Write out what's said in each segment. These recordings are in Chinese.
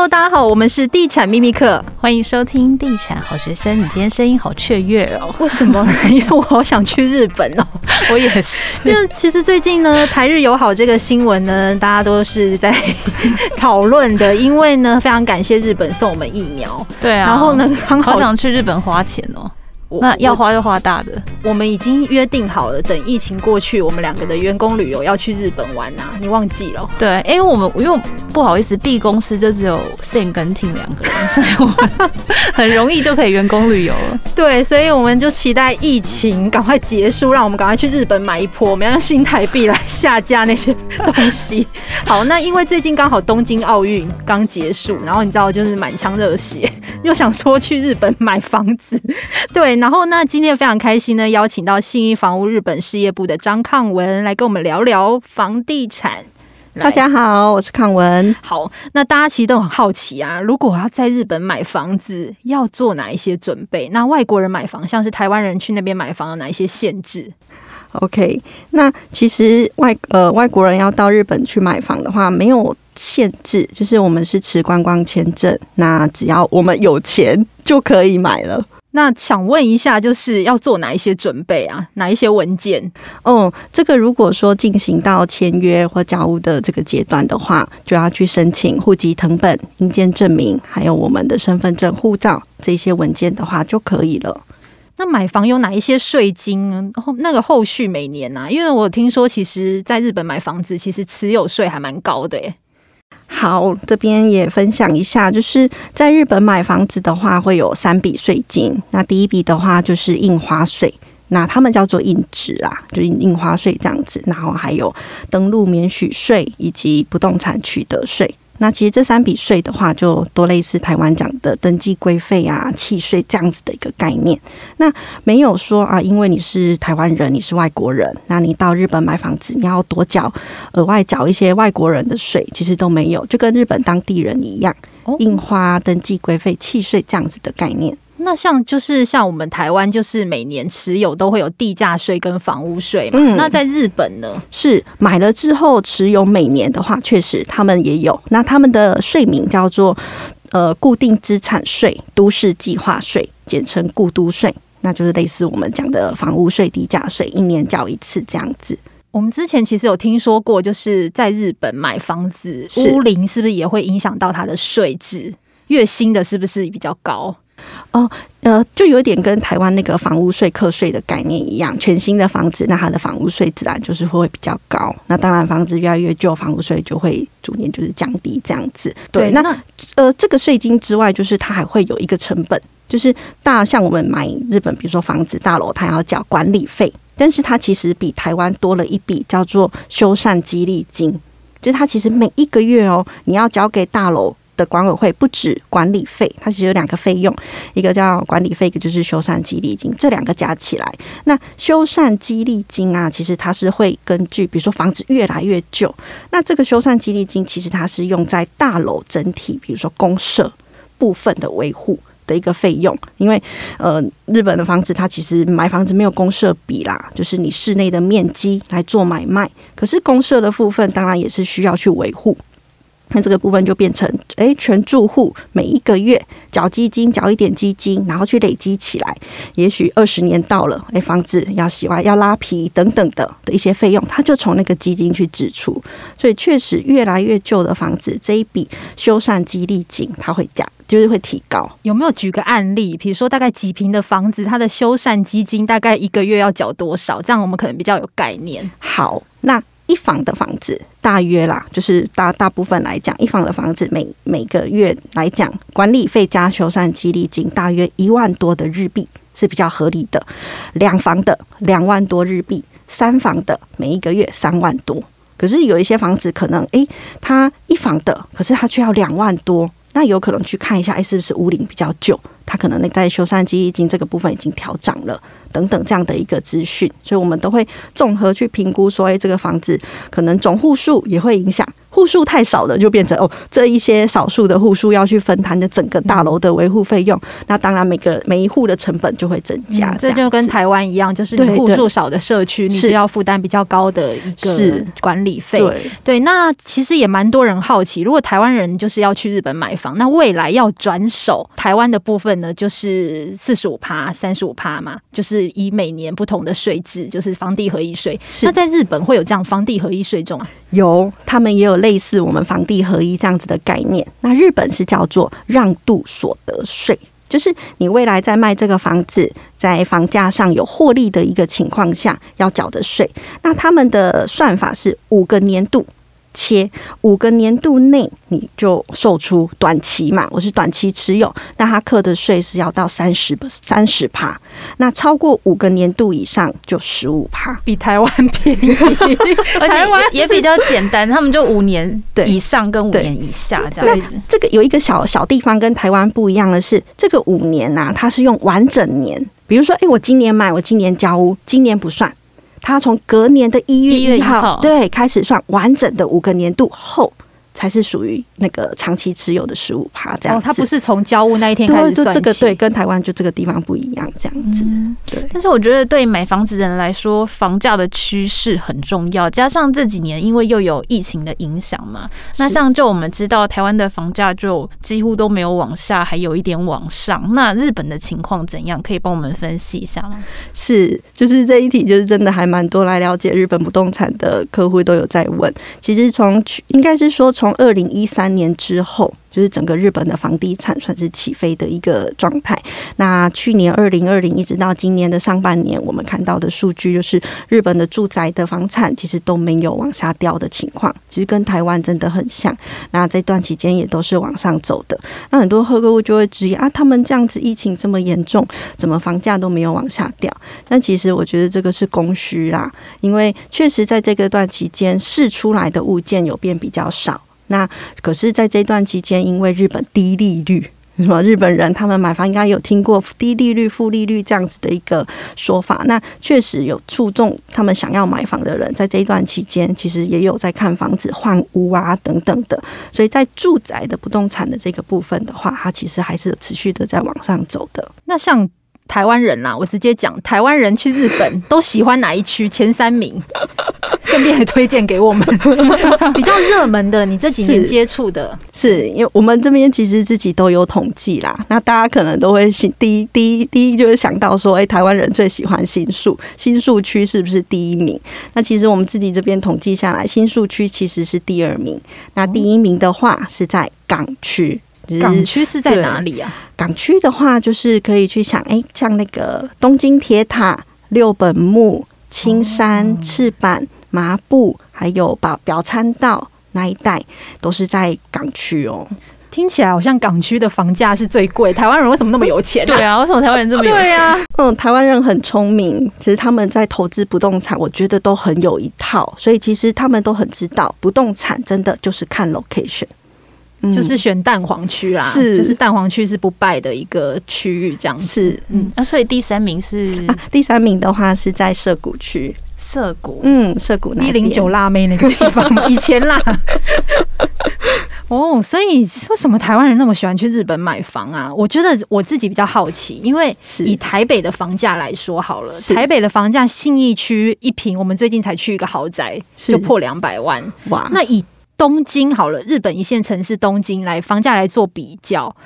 Hello，大家好，我们是地产秘密课，欢迎收听地产好学生。你今天声音好雀跃哦，为什么？因为我好想去日本哦，我也是。因为其实最近呢，台日友好这个新闻呢，大家都是在讨论的。因为呢，非常感谢日本送我们疫苗，对啊。然后呢，刚好好想去日本花钱哦。那要花就花大的，我们已经约定好了，等疫情过去，我们两个的员工旅游要去日本玩啊！你忘记了？对，因为我们因为不好意思，B 公司就只有 Sam 跟 Tim 两个人，所以我们很容易就可以员工旅游了。对，所以我们就期待疫情赶快结束，让我们赶快去日本买一波，我们要用新台币来下架那些东西。好，那因为最近刚好东京奥运刚结束，然后你知道就是满腔热血，又想说去日本买房子，对。然后，那今天非常开心呢，邀请到信义房屋日本事业部的张抗文来跟我们聊聊房地产。大家好，我是抗文。好，那大家其实都很好奇啊，如果我要在日本买房子，要做哪一些准备？那外国人买房，像是台湾人去那边买房，有哪一些限制？OK，那其实外呃外国人要到日本去买房的话，没有限制，就是我们是持观光签证，那只要我们有钱就可以买了。那想问一下，就是要做哪一些准备啊？哪一些文件？哦，这个如果说进行到签约或交屋的这个阶段的话，就要去申请户籍成本、营建证明，还有我们的身份证、护照这些文件的话就可以了。那买房有哪一些税金呢？后那个后续每年啊，因为我听说，其实在日本买房子，其实持有税还蛮高的耶。好，这边也分享一下，就是在日本买房子的话，会有三笔税金。那第一笔的话就是印花税，那他们叫做印纸啊，就是印花税这样子。然后还有登录免许税以及不动产取得税。那其实这三笔税的话，就多类似台湾讲的登记规费啊、契税这样子的一个概念。那没有说啊，因为你是台湾人，你是外国人，那你到日本买房子，你要多缴额外缴一些外国人的税，其实都没有，就跟日本当地人一样，印花、登记规费、契税这样子的概念。那像就是像我们台湾，就是每年持有都会有地价税跟房屋税嘛。嗯，那在日本呢？是买了之后持有每年的话，确实他们也有。那他们的税名叫做呃固定资产税、都市计划税，简称固都税。那就是类似我们讲的房屋税、地价税，一年缴一次这样子。我们之前其实有听说过，就是在日本买房子，屋龄是不是也会影响到它的税制？越新的是不是比较高？哦，呃，就有点跟台湾那个房屋税课税的概念一样，全新的房子，那它的房屋税自然就是会比较高。那当然，房子越来越旧，房屋税就会逐年就是降低这样子。对，那呃，这个税金之外，就是它还会有一个成本，就是大像我们买日本，比如说房子大楼，它要缴管理费，但是它其实比台湾多了一笔叫做修缮激励金，就是它其实每一个月哦，你要交给大楼。的管委会不止管理费，它其实有两个费用，一个叫管理费，一个就是修缮激励金，这两个加起来，那修缮激励金啊，其实它是会根据，比如说房子越来越旧，那这个修缮激励金其实它是用在大楼整体，比如说公设部分的维护的一个费用，因为呃，日本的房子它其实买房子没有公设比啦，就是你室内的面积来做买卖，可是公设的部分当然也是需要去维护。那这个部分就变成，诶，全住户每一个月缴基金，缴一点基金，然后去累积起来，也许二十年到了，诶，房子要洗完、要拉皮等等的的一些费用，他就从那个基金去支出。所以确实，越来越旧的房子，这一笔修缮激励金，它会加，就是会提高。有没有举个案例？比如说，大概几平的房子，它的修缮基金大概一个月要缴多少？这样我们可能比较有概念。好，那。一房的房子大约啦，就是大大部分来讲，一房的房子每每个月来讲，管理费加修缮激励金大约一万多的日币是比较合理的。两房的两万多日币，三房的每一个月三万多。可是有一些房子可能，诶，它一房的，可是它却要两万多，那有可能去看一下，诶，是不是屋龄比较旧？它可能那在修缮激励金这个部分已经调涨了，等等这样的一个资讯，所以我们都会综合去评估说，哎，这个房子可能总户数也会影响。户数太少了，就变成哦，这一些少数的户数要去分摊的整个大楼的维护费用，那当然每个每一户的成本就会增加。这就跟台湾一样，就是你户数少的社区，你就要负担比较高的一个管理费。对对，那其实也蛮多人好奇，如果台湾人就是要去日本买房，那未来要转手台湾的部分呢，就是四十五趴、三十五趴嘛，就是以每年不同的税制，就是房地合一税。那在日本会有这样房地合一税种啊？有，他们也有类似我们房地合一这样子的概念。那日本是叫做让渡所得税，就是你未来在卖这个房子，在房价上有获利的一个情况下要缴的税。那他们的算法是五个年度。切五个年度内，你就售出短期嘛，我是短期持有，那它课的税是要到三十三十趴，那超过五个年度以上就十五趴，比台湾便宜，而且也比较简单，他们就五年以上跟五年以下这样子。这个有一个小小地方跟台湾不一样的是，这个五年呐、啊，它是用完整年，比如说，哎，我今年买，我今年交屋，今年不算。他从隔年的一月一号对开始算完整的五个年度后，才是属于那个长期持有的十五趴这样子。哦，它不是从交屋那一天开始算起。这个对，跟台湾就这个地方不一样，这样子。嗯、对。但是我觉得对买房子的人来说，房价的趋势很重要。加上这几年因为又有疫情的影响嘛，那像就我们知道，台湾的房价就几乎都没有往下，还有一点往上。那日本的情况怎样？可以帮我们分析一下吗？是，就是这一题，就是真的还蛮多来了解日本不动产的客户都有在问。其实从去应该是说。从二零一三年之后，就是整个日本的房地产算是起飞的一个状态。那去年二零二零一直到今年的上半年，我们看到的数据就是日本的住宅的房产其实都没有往下掉的情况，其实跟台湾真的很像。那这段期间也都是往上走的。那很多客户就会质疑啊，他们这样子疫情这么严重，怎么房价都没有往下掉？但其实我觉得这个是供需啦，因为确实在这个段期间试出来的物件有变比较少。那可是，在这段期间，因为日本低利率，什么日本人他们买房应该有听过低利率、负利率这样子的一个说法。那确实有触动他们想要买房的人，在这一段期间，其实也有在看房子换屋啊等等的。所以在住宅的不动产的这个部分的话，它其实还是持续的在往上走的。那像。台湾人啦，我直接讲，台湾人去日本都喜欢哪一区？前三名，顺便也推荐给我们 比较热门的。你这几年接触的，是，是因为我们这边其实自己都有统计啦。那大家可能都会第一第一第一就是想到说，哎、欸，台湾人最喜欢新宿，新宿区是不是第一名？那其实我们自己这边统计下来，新宿区其实是第二名。那第一名的话是在港区。港区是在哪里啊？港区的话，就是可以去想，哎、欸，像那个东京铁塔、六本木、青山、赤坂、麻布，还有表表参道那一带，都是在港区哦。听起来好像港区的房价是最贵。台湾人为什么那么有钱、啊？对啊，为什么台湾人这么有钱？对啊，嗯，台湾人很聪明，其实他们在投资不动产，我觉得都很有一套，所以其实他们都很知道，不动产真的就是看 location。就是选蛋黄区啦，是，就是蛋黄区是不败的一个区域，这样子。是，嗯，那、啊、所以第三名是、啊，第三名的话是在涩谷区，涩谷，嗯，涩谷那一零九辣妹那个地方，以前啦。哦，所以为什么台湾人那么喜欢去日本买房啊？我觉得我自己比较好奇，因为以台北的房价来说好了，台北的房价信义区一平，我们最近才去一个豪宅，就破两百万，哇，那以。东京好了，日本一线城市东京来房价来做比较，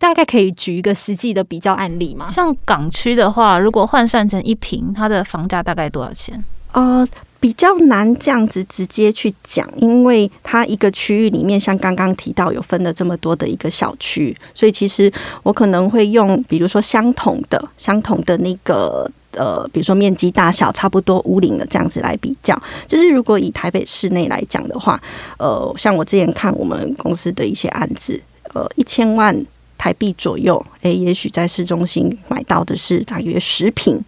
大概可以举一个实际的比较案例吗？像港区的话，如果换算成一平，它的房价大概多少钱？呃，比较难这样子直接去讲，因为它一个区域里面，像刚刚提到有分了这么多的一个小区，所以其实我可能会用，比如说相同的、相同的那个。呃，比如说面积大小差不多屋龄的这样子来比较，就是如果以台北市内来讲的话，呃，像我之前看我们公司的一些案子，呃，一千万台币左右，诶、也许在市中心买到的是大约十坪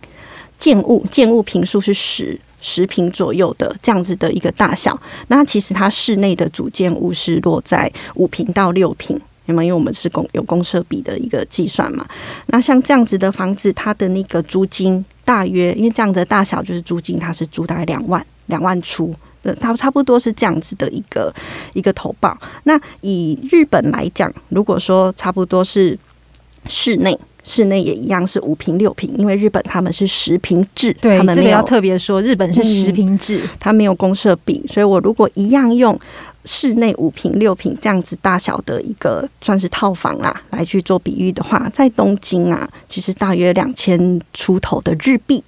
建物，建物坪数是十十坪左右的这样子的一个大小，那其实它室内的主建物是落在五坪到六坪。因为因为我们是公有公设比的一个计算嘛。那像这样子的房子，它的那个租金大约，因为这样的大小就是租金，它是租大概两万两万出，呃，它差不多是这样子的一个一个投报。那以日本来讲，如果说差不多是室内。室内也一样是五平六平，因为日本他们是十平制，对，他们这个要特别说，日本是十平制，嗯，没有公社比，所以我如果一样用室内五平六平这样子大小的一个算是套房啊来去做比喻的话，在东京啊，其实大约两千出头的日币，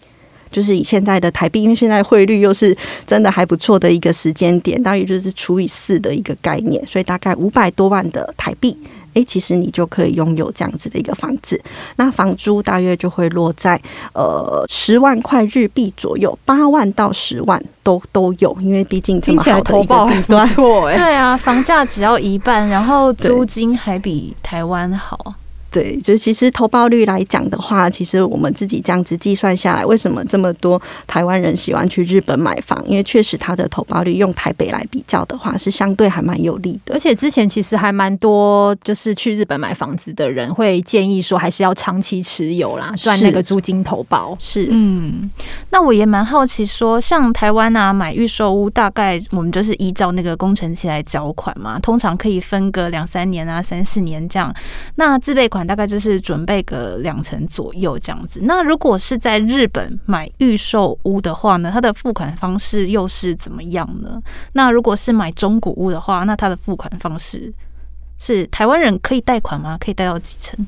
就是以现在的台币，因为现在汇率又是真的还不错的一个时间点，大约就是除以四的一个概念，所以大概五百多万的台币。诶、欸，其实你就可以拥有这样子的一个房子，那房租大约就会落在呃十万块日币左右，八万到十万都都有，因为毕竟这么好的一个地方，错哎，对啊，房价只要一半，然后租金还比台湾好。对，就是其实投报率来讲的话，其实我们自己这样子计算下来，为什么这么多台湾人喜欢去日本买房？因为确实它的投报率用台北来比较的话，是相对还蛮有利的。而且之前其实还蛮多，就是去日本买房子的人会建议说，还是要长期持有啦，赚那个租金投报。是，嗯，那我也蛮好奇说，像台湾啊买预售屋，大概我们就是依照那个工程期来缴款嘛，通常可以分个两三年啊、三四年这样。那自备款。大概就是准备个两成左右这样子。那如果是在日本买预售屋的话呢，它的付款方式又是怎么样呢？那如果是买中古屋的话，那它的付款方式是台湾人可以贷款吗？可以贷到几成？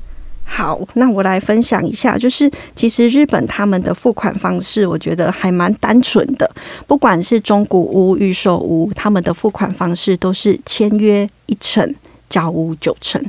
好，那我来分享一下，就是其实日本他们的付款方式，我觉得还蛮单纯的。不管是中古屋、预售屋，他们的付款方式都是签约一成，交屋九成。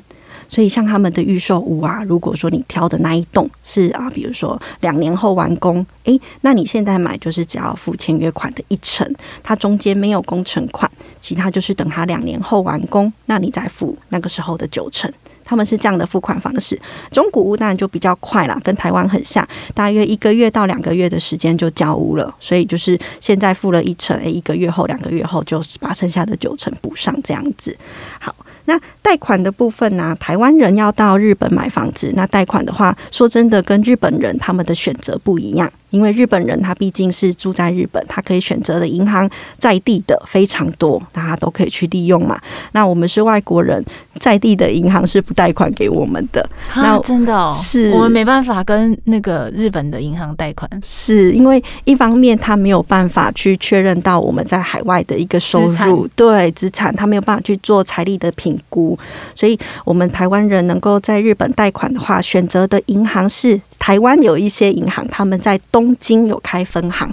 所以像他们的预售屋啊，如果说你挑的那一栋是啊，比如说两年后完工，诶，那你现在买就是只要付签约款的一成，它中间没有工程款，其他就是等它两年后完工，那你再付那个时候的九成，他们是这样的付款方式。中古屋当然就比较快啦，跟台湾很像，大约一个月到两个月的时间就交屋了，所以就是现在付了一成，诶，一个月后、两个月后就是把剩下的九成补上这样子。好。那贷款的部分呢、台湾人要到日本买房子，那贷款的话，说真的，跟日本人他们的选择不一样。因为日本人他毕竟是住在日本，他可以选择的银行在地的非常多，大家都可以去利用嘛。那我们是外国人，在地的银行是不贷款给我们的。那真的哦，是。我们没办法跟那个日本的银行贷款，是因为一方面他没有办法去确认到我们在海外的一个收入，对资产，他没有办法去做财力的评估，所以我们台湾人能够在日本贷款的话，选择的银行是台湾有一些银行，他们在东京有开分行，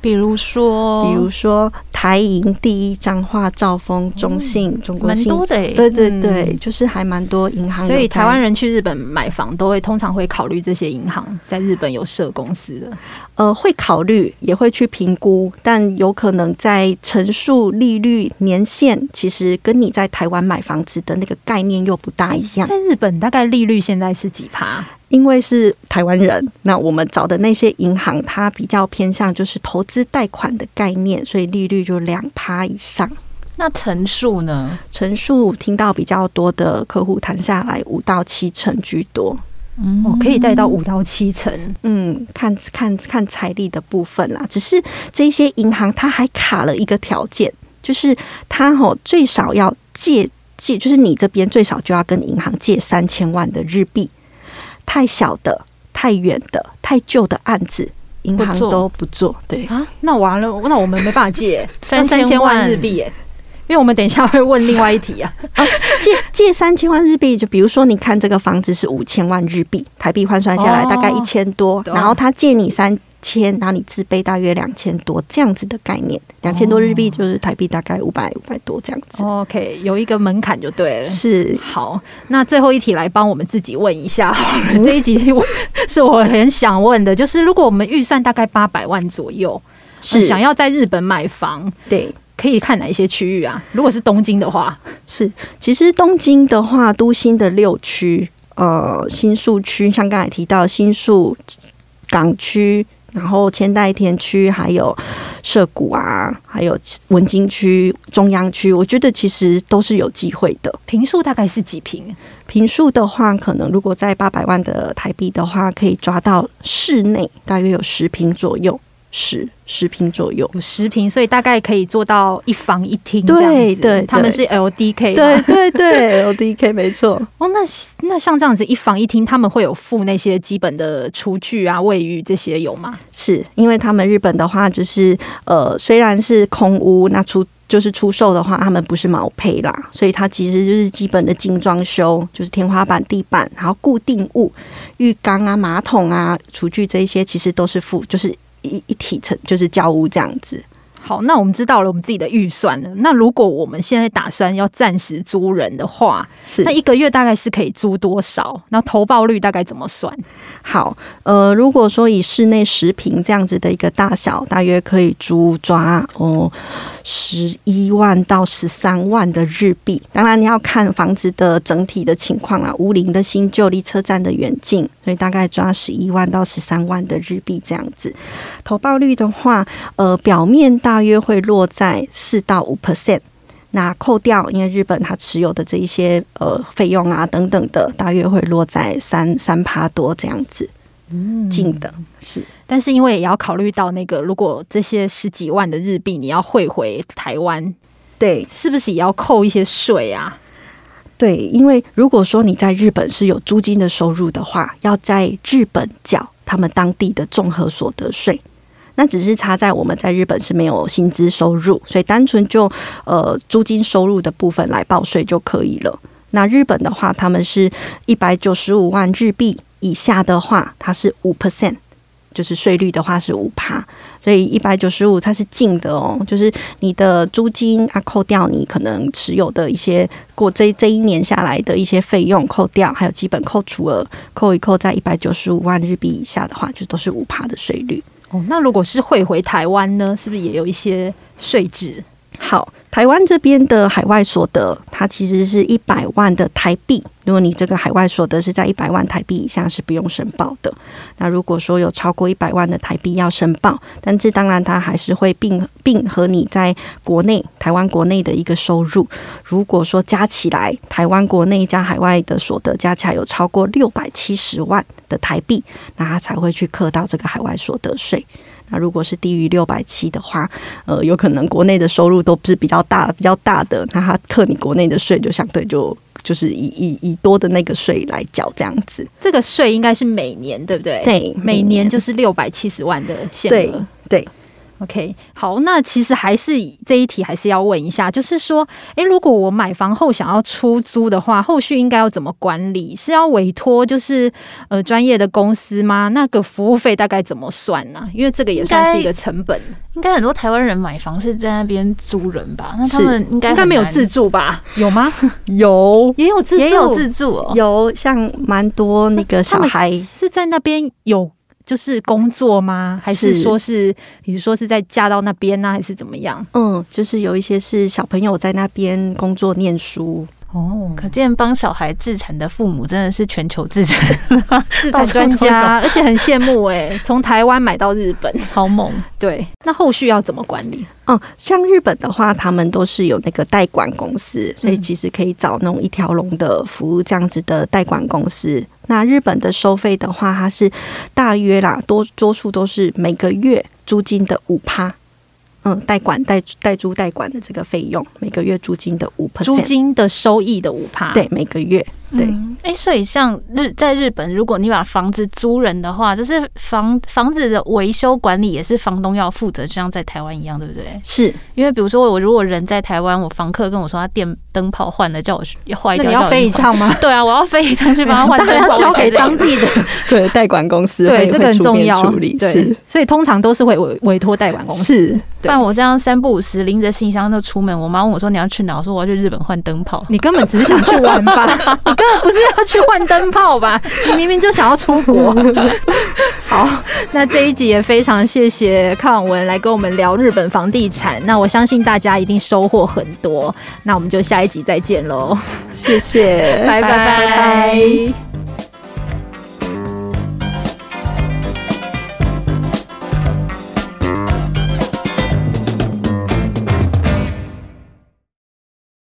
比如说，比如说台银、第一、彰化、兆丰、中信、嗯、中国信，蛮多的。对对对，嗯、就是还蛮多银行。所以台湾人去日本买房，都会通常会考虑这些银行在日本有设公司的。呃，会考虑，也会去评估，但有可能在陈述、利率、年限，其实跟你在台湾买房子的那个概念又不大一样。在日本，大概利率现在是几趴？因为是台湾人，那我们找的那些银行，它比较偏向就是投资贷款的概念，所以利率就两趴以上。那成数呢？成数听到比较多的客户谈下来，五到七成居多。嗯，我可以贷到五到七成。嗯，看看看财力的部分啦。只是这些银行它还卡了一个条件，就是它吼最少要借借，就是你这边最少就要跟银行借三千万的日币。太小的、太远的、太旧的案子，银行都不做。对啊，那完了，那我们没办法借 三三千万日币耶，因为我们等一下会问另外一题啊。啊借借三千万日币，就比如说，你看这个房子是五千万日币，台币换算下来大概一千多，然后他借你三。千，然后你自备大约两千多这样子的概念，两千多日币就是台币大概五百五百多这样子。OK，有一个门槛就对了。是，好，那最后一题来帮我们自己问一下好了，这一集我是我很想问的，就是如果我们预算大概八百万左右，是想要在日本买房，对，可以看哪一些区域啊？如果是东京的话，是，其实东京的话，都心的六区，呃，新宿区，像刚才提到新宿港区。然后千代田区还有涉谷啊，还有文京区、中央区，我觉得其实都是有机会的。平数大概是几平？平数的话，可能如果在八百万的台币的话，可以抓到室内大约有十平左右。十十平左右，十平，所以大概可以做到一房一厅。对对，他们是 LDK，对 对对，LDK 没错。哦，那那像这样子一房一厅，他们会有附那些基本的厨具啊、卫浴这些有吗？是因为他们日本的话，就是呃，虽然是空屋，那出就是出售的话，他们不是毛坯啦，所以它其实就是基本的精装修，就是天花板、地板，然后固定物、浴缸啊、马桶啊、厨具这一些，其实都是附，就是。一一体成就是交屋这样子。好，那我们知道了我们自己的预算了。那如果我们现在打算要暂时租人的话，是那一个月大概是可以租多少？那投报率大概怎么算？好，呃，如果说以室内十平这样子的一个大小，大约可以租抓哦十一万到十三万的日币。当然你要看房子的整体的情况啦，屋龄的新旧、离车站的远近，所以大概抓十一万到十三万的日币这样子。投报率的话，呃，表面大。大约会落在四到五 percent，那扣掉因为日本它持有的这一些呃费用啊等等的，大约会落在三三趴多这样子。嗯，近的是，但是因为也要考虑到那个，如果这些十几万的日币你要汇回台湾，对，是不是也要扣一些税啊？对，因为如果说你在日本是有租金的收入的话，要在日本缴他们当地的综合所得税。那只是差在我们在日本是没有薪资收入，所以单纯就呃租金收入的部分来报税就可以了。那日本的话，他们是一百九十五万日币以下的话，它是五 percent，就是税率的话是五趴，所以一百九十五它是净的哦，就是你的租金啊扣掉你可能持有的一些过这这一年下来的一些费用扣掉，还有基本扣除额扣一扣，在一百九十五万日币以下的话，就都是五趴的税率。哦，那如果是汇回台湾呢？是不是也有一些税制？好，台湾这边的海外所得，它其实是一百万的台币。如果你这个海外所得是在一百万台币以下，是不用申报的。那如果说有超过一百万的台币要申报，但这当然它还是会并并和你在国内台湾国内的一个收入。如果说加起来台湾国内加海外的所得加起来有超过六百七十万的台币，那它才会去课到这个海外所得税。那如果是低于六百七的话，呃，有可能国内的收入都是比较大、比较大的，那他扣你国内的税就相对就就是以以以多的那个税来缴这样子。这个税应该是每年对不对？对，每年就是六百七十万的限额。对。对 OK，好，那其实还是这一题还是要问一下，就是说，诶，如果我买房后想要出租的话，后续应该要怎么管理？是要委托就是呃专业的公司吗？那个服务费大概怎么算呢？因为这个也算是一个成本。应该很多台湾人买房是在那边租人吧？那他们应该应该没有自住吧？有吗？有，也有自住，也有自住哦。有像蛮多那个小孩是在那边有。就是工作吗？还是说是，比如说是在嫁到那边呢，还是怎么样？嗯，就是有一些是小朋友在那边工作念书。哦，可见帮小孩自产的父母真的是全球自产 自产专家，而且很羡慕哎、欸，从台湾买到日本，好猛。对，那后续要怎么管理？嗯，像日本的话，他们都是有那个代管公司，所以其实可以找那种一条龙的服务这样子的代管公司。那日本的收费的话，它是大约啦，多多数都是每个月租金的五趴。嗯，代管代代租代管的这个费用，每个月租金的五 percent，租金的收益的五趴，对，每个月。对，哎、嗯欸，所以像日在日本，如果你把房子租人的话，就是房房子的维修管理也是房东要负责，就像在台湾一样，对不对？是因为比如说我如果人在台湾，我房客跟我说他电灯泡换了，叫我要坏掉，你要飞一趟吗？对啊，我要飞一趟去帮他换 灯泡，交给当地的 对代管公司，对这个很重要。对，是所以通常都是会委委托代管公司。是，不然我这样三不五时拎着信箱就出门，我妈问我说你要去哪？我说我要去日本换灯泡。你根本只是想去玩吧？你根本不是要去。换灯泡吧，你明明就想要出国。好，那这一集也非常谢谢康文来跟我们聊日本房地产。那我相信大家一定收获很多。那我们就下一集再见喽，谢谢，拜拜。